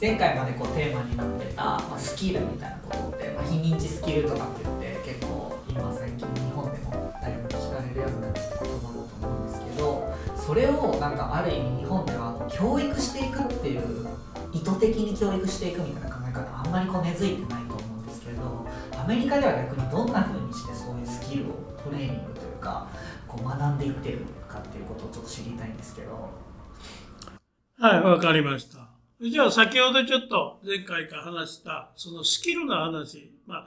前回までこうテーマになってた、まあ、スキルみたいなことって、まあ、非認知スキルとかって言って結構今最近日本でもだいぶ聞かれるようになってきた言葉だと思うんですけどそれをなんかある意味日本では教育していくっていう意図的に教育していくみたいな考え方あんまりこう根付いてないと思うんですけれどアメリカでは逆にどんな風にしてそういうスキルをトレーニングというかこう学んでいってるかっていうことをちょっと知りたいんですけど。はいわかりました。じゃあ先ほどちょっと前回から話したそのスキルの話まあ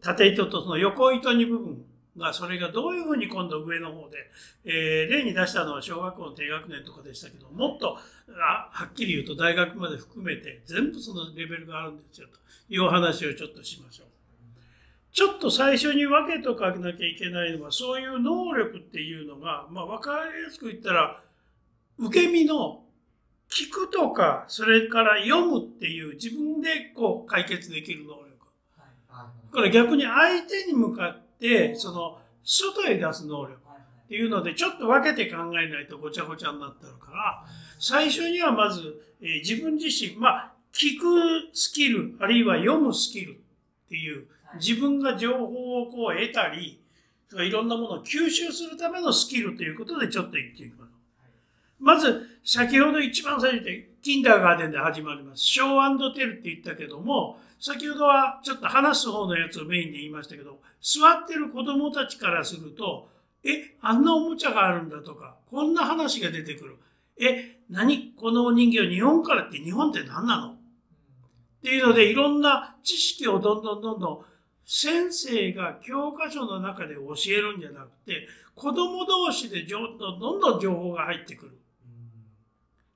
縦糸とその横糸に部分がそれがどういうふうに今度上の方で、えー、例に出したのは小学校の低学年とかでしたけどもっとあはっきり言うと大学まで含めて全部そのレベルがあるんですよという話をちょっとしましょう。ちょっと最初に分けとかなきゃいけないのはそういう能力っていうのが、まあ、分かりやすく言ったら受け身の聞くとかそれから読むっていう自分でこう解決できる能力。これ逆に相手に向かってその外へ出す能力っていうのでちょっと分けて考えないとごちゃごちゃになってるから最初にはまず、えー、自分自身まあ聞くスキルあるいは読むスキルっていう自分が情報をこう得たりいろんなものを吸収するためのスキルということでちょっと言っていきます。まず先ほど一番最初にキンダーガーデンで始まります。ショーテルって言ったけども先ほどはちょっと話す方のやつをメインで言いましたけど、座ってる子供たちからすると、え、あんなおもちゃがあるんだとか、こんな話が出てくる。え、何このお人形日本からって日本って何なの？っていうのでいろんな知識をどんどんどんどん先生が教科書の中で教えるんじゃなくて子供同士でどんどんどんどん情報が入ってくる。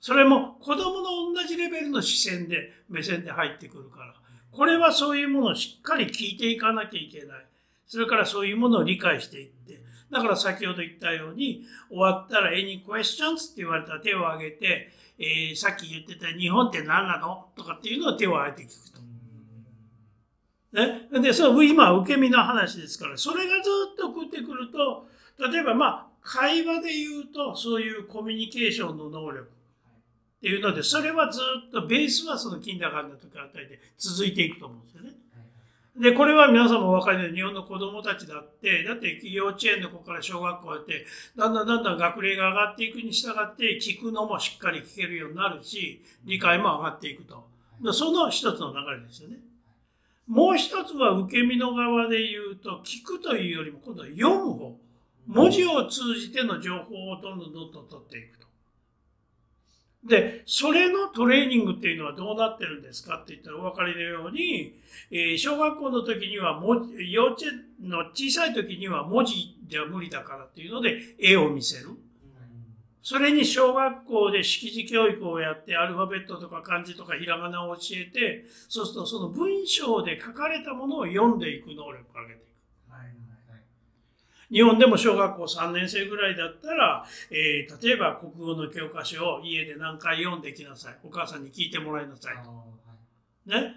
それも子供の同じレベルの視線で目線で入ってくるから。これはそういうものをしっかり聞いていかなきゃいけない。それからそういうものを理解していって。だから先ほど言ったように、終わったら any questions って言われたら手を挙げて、えー、さっき言ってた日本って何なの？とかっていうのを手を挙げて聞くと。ね？で、その今受け身の話ですから、それがずっと食ってくると、例えばまあ、会話で言うと、そういうコミュニケーションの能力。っていうので、それはずっとベースはその金高の時あたりで続いていくと思うんですよね。で、これは皆さんもお分かりのように日本の子供たちだって、だって幼稚園の子から小学校やって、だんだんだんだん学齢が上がっていくに従って聞くのもしっかり聞けるようになるし、理解も上がっていくと。その一つの流れですよね。もう一つは受け身の側で言うと、聞くというよりも今度は読む方。文字を通じての情報をどんどんどんどん取っていくと。で、それのトレーニングっていうのはどうなってるんですかって言ったらお分かりのように、えー、小学校の時には文字、幼稚園の小さい時には文字では無理だからっていうので絵を見せる。それに小学校で識字教育をやってアルファベットとか漢字とかひらがなを教えて、そうするとその文章で書かれたものを読んでいく能力を上げていく。日本でも小学校3年生ぐらいだったら、えー、例えば国語の教科書を家で何回読んできなさい。お母さんに聞いてもらいなさいと。ね？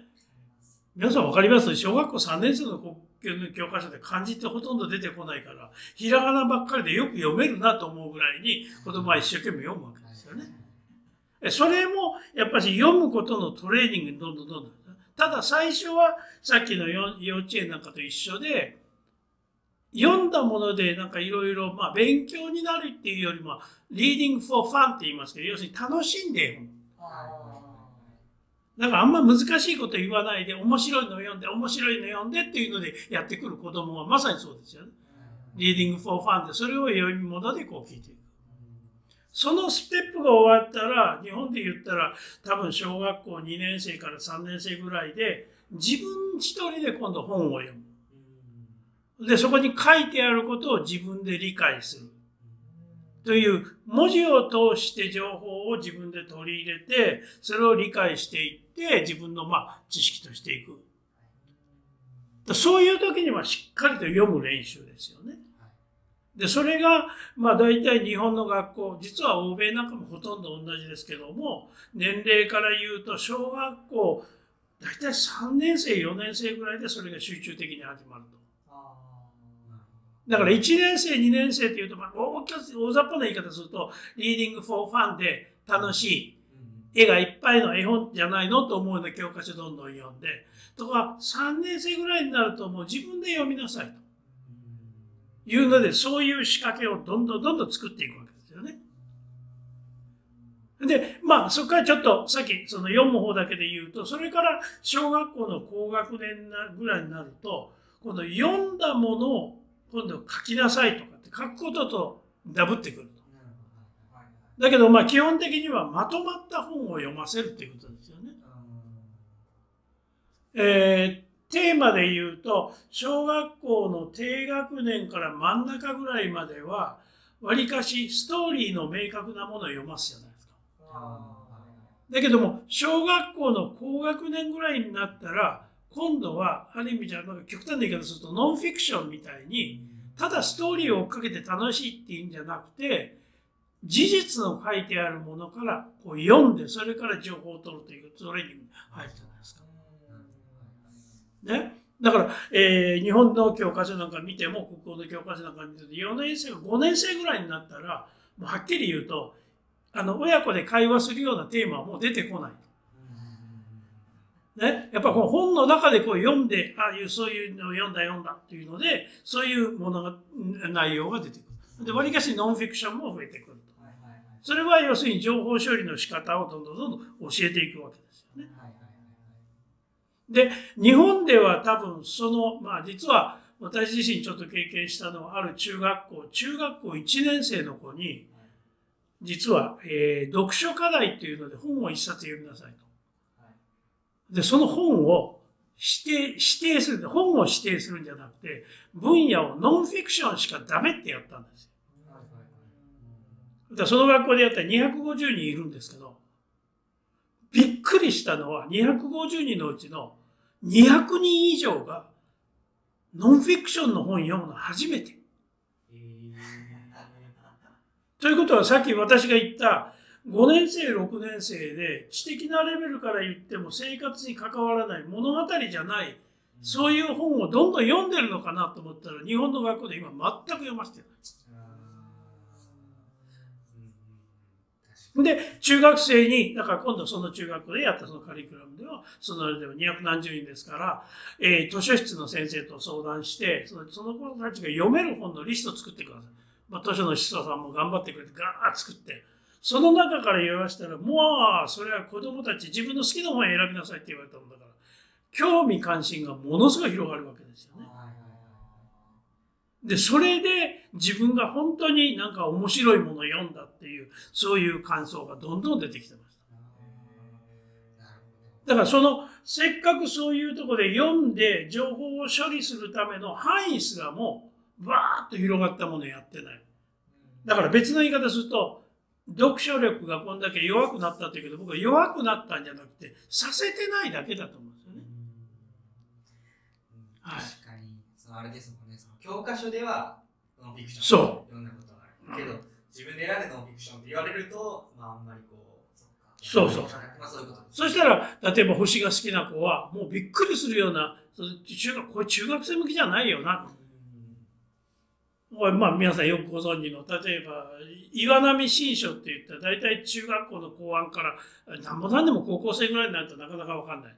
皆さん分かります？小学校3年生の国語の教科書で漢字ってほとんど出てこないから、ひらがなばっかりでよく読めるなと思うぐらいに子供は一生懸命読むわけですよね。それもやっぱり読むことのトレーニングにどんどんどんどん。ただ最初はさっきの幼稚園なんかと一緒で、読んだものでなんかいろいろまあ勉強になるっていうよりも reading for fun って言いますけど要するに楽しんで読む。だからあんま難しいこと言わないで面白いのを読んで面白いの読んでっていうのでやってくる子供はまさにそうですよね。 reading for fun でそれを読み物でこう聞いていく。そのステップが終わったら日本で言ったら多分小学校2年生から3年生ぐらいで自分一人で今度本を読む。で、そこに書いてあることを自分で理解する。という文字を通して情報を自分で取り入れて、それを理解していって、自分のまあ知識としていく。そういう時にはしっかりと読む練習ですよね。で、それが、まあ大体日本の学校、実は欧米なんかもほとんど同じですけども、年齢から言うと小学校、大体3年生、4年生ぐらいでそれが集中的に始まると。だから1年生、2年生っていうと、まあ、大大雑把な言い方すると、 reading for fun で楽しい、絵がいっぱいの絵本じゃないのと思うような教科書どんどん読んで、とか3年生ぐらいになるともう自分で読みなさいというので、そういう仕掛けをどんどんどんどん作っていくわけですよね。で、まあ、そこからちょっと、さっき、その読む方だけで言うと、それから小学校の高学年ぐらいになると、今度読んだものを今度書きなさいとかって書くこととダブってくると。だけど、まあ、基本的にはまとまった本を読ませるっていうことですよね。えー、テーマで言うと、小学校の低学年から真ん中ぐらいまでは、わりかしストーリーの明確なものを読ますじゃないですか。だけども、小学校の高学年ぐらいになったら、今度は、ある意味じゃ、なんか極端な言い方すると、ノンフィクションみたいに、ただストーリーを追っかけて楽しいっていうんじゃなくて、事実の書いてあるものからこう読んで、それから情報を取るというトレーニングに入るじゃないですか。ね？だから、えー、日本の教科書なんか見ても、国語の教科書なんか見てて、4年生、5年生ぐらいになったら、もうはっきり言うと、あの、親子で会話するようなテーマはもう出てこない。ね、やっぱこの本の中でこう読んで、ああいう、そういうのを読んだ読んだっていうので、そういうものが、内容が出てくる。で、わりかしノンフィクションも増えてくる。それは要するに情報処理の仕方をどんどんどんどん教えていくわけですよね。で、日本では多分その、まあ実は私自身ちょっと経験したのはある中学校、中学校1年生の子に、実は、えー、読書課題っていうので本を一冊読みなさいと。で、その本を指定、指定する、本を指定するんじゃなくて、分野をノンフィクションしかダメってやったんですよ。だその学校でやったら250人いるんですけど、びっくりしたのは250人のうちの200人以上がノンフィクションの本読むの初めて。ということはさっき私が言った5年生、6年生で知的なレベルから言っても生活に関わらない物語じゃない、そういう本をどんどん読んでるのかなと思ったら日本の学校で今全く読ませてない。で、中学生に、だから今度その中学校でやったそのカリキュラムでは、そのあれでは200何十人ですから、えー、図書室の先生と相談して、そのその子たちが読める本のリストを作ってください。まあ、図書の司書さんも頑張ってくれて、ガーッ作って、その中から言わしたら、もう、それは子供たち自分の好きな本を選びなさいって言われたもんだから、興味関心がものすごい広がるわけですよね。で、それで自分が本当になんか面白いものを読んだっていう、そういう感想がどんどん出てきてました。だからその、せっかくそういうとこで読んで情報を処理するための範囲すらも、バーッと広がったものをやってない。だから別の言い方すると、読書力がこんだけ弱くなったっていうけど、僕は弱くなったんじゃなくて、させてないだけだと思うんですよね。はい。確かに、そのあれですもんね、その教科書ではノンフィクションそう読んだことがある。けど、自分で選んでノンフィクションって言われると、まああんまりこう、そうそう。まあそういうことそしたら、例えば星が好きな子は、もうびっくりするような、中学、これ中学生向きじゃないよな。まあ皆さんよくご存知の、例えば、岩波新書って言ったら、大体中学校の後半から、なんぼなんでも高校生ぐらいになるとなかなかわかんない。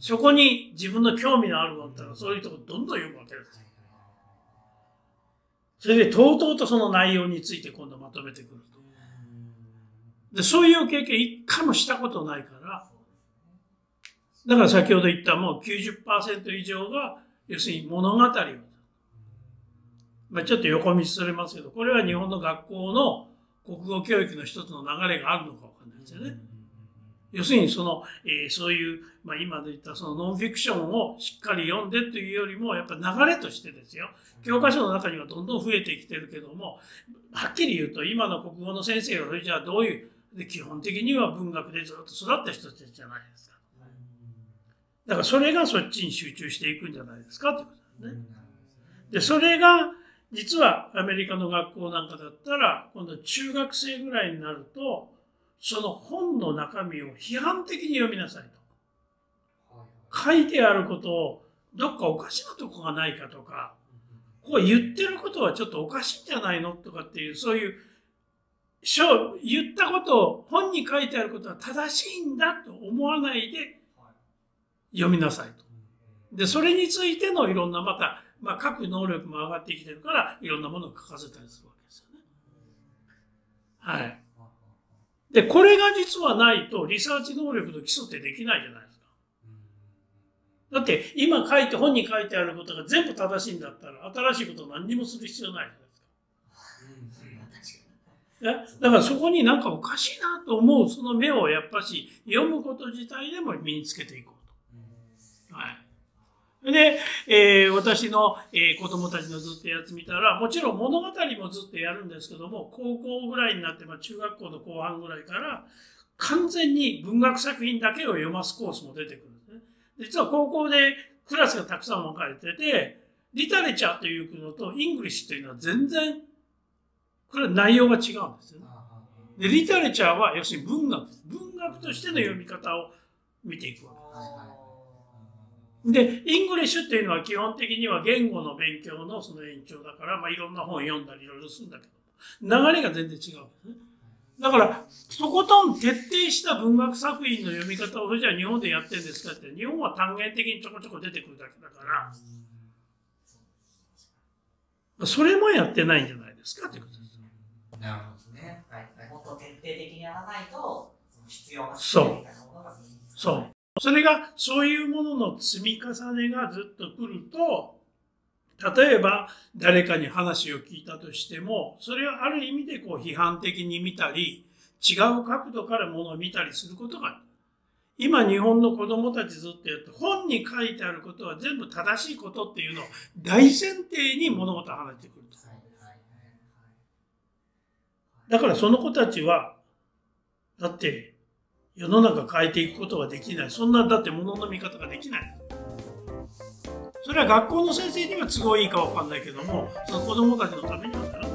そこに自分の興味のあるものったら、そういうとこどんどん読むわけです。それで、とうとうとその内容について今度まとめてくる。で、そういう経験一回もしたことないから、だから先ほど言ったもう90%以上が、要するに物語をまあ、ちょっと横道それますけど、これは日本の学校の国語教育の一つの流れがあるのかわかんないですよね。要するにその、えー、そういう、まあ、今で言ったそのノンフィクションをしっかり読んでというよりも、やっぱ流れとしてですよ。教科書の中にはどんどん増えてきてるけども、はっきり言うと今の国語の先生はそれじゃあどういう、で基本的には文学でずっと育った人たちじゃないですか。だからそれがそっちに集中していくんじゃないですかってことですね。で、それが、実はアメリカの学校なんかだったら、今度中学生ぐらいになると、その本の中身を批判的に読みなさいと。書いてあることをどっかおかしなとこがないかとか、こう言ってることはちょっとおかしいんじゃないのとかっていう、そういう言ったことを本に書いてあることは正しいんだと思わないで読みなさいと。で、それについてのいろんなまた、まあ、書く能力も上がってきてるから、いろんなものを書かせたりするわけですよね。はい。で、これが実はないと、リサーチ能力の基礎ってできないじゃないですか。だって、今書いて、本に書いてあることが全部正しいんだったら、新しいことを何にもする必要ないじゃないですか。だからそこになんかおかしいなと思うその目をやっぱし読むこと自体でも身につけていこうと。はい。で、えー、私の、えー、子供たちのずっとやつ見たら、もちろん物語もずっとやるんですけども、高校ぐらいになって、まあ、中学校の後半ぐらいから、完全に文学作品だけを読ますコースも出てくるんですね。実は高校でクラスがたくさん分かれてて、 literature というのと English というのは全然、これは内容が違うんですよね。で、 literature は要するに文学、文学としての読み方を見ていくわけです。で、 English っていうのは基本的には言語の勉強のその延長だから、まあ、いろんな本読んだりいろいろするんだけど、流れが全然違うんですね。だから、とことん徹底した文学作品の読み方を、じゃあ日本でやってるんですかって、日本は単元的にちょこちょこ出てくるだけだから、それもやってないんじゃないですかってことです。なるほどね。はい。もっと徹底的にやらないと、その必要なそう。そう。それが、そういうものの積み重ねがずっと来ると、例えば誰かに話を聞いたとしても、それはある意味でこう批判的に見たり、違う角度からものを見たりすることが今日本の子供たちずっとやって本に書いてあることは全部正しいことっていうのを大前提に物事を話してくると。だからその子たちは、だって世の中変えていくことはできない。そんな、だって物の見方ができない。それは学校の先生には都合いいか分かんないけども、その子どもたちのためにはならない。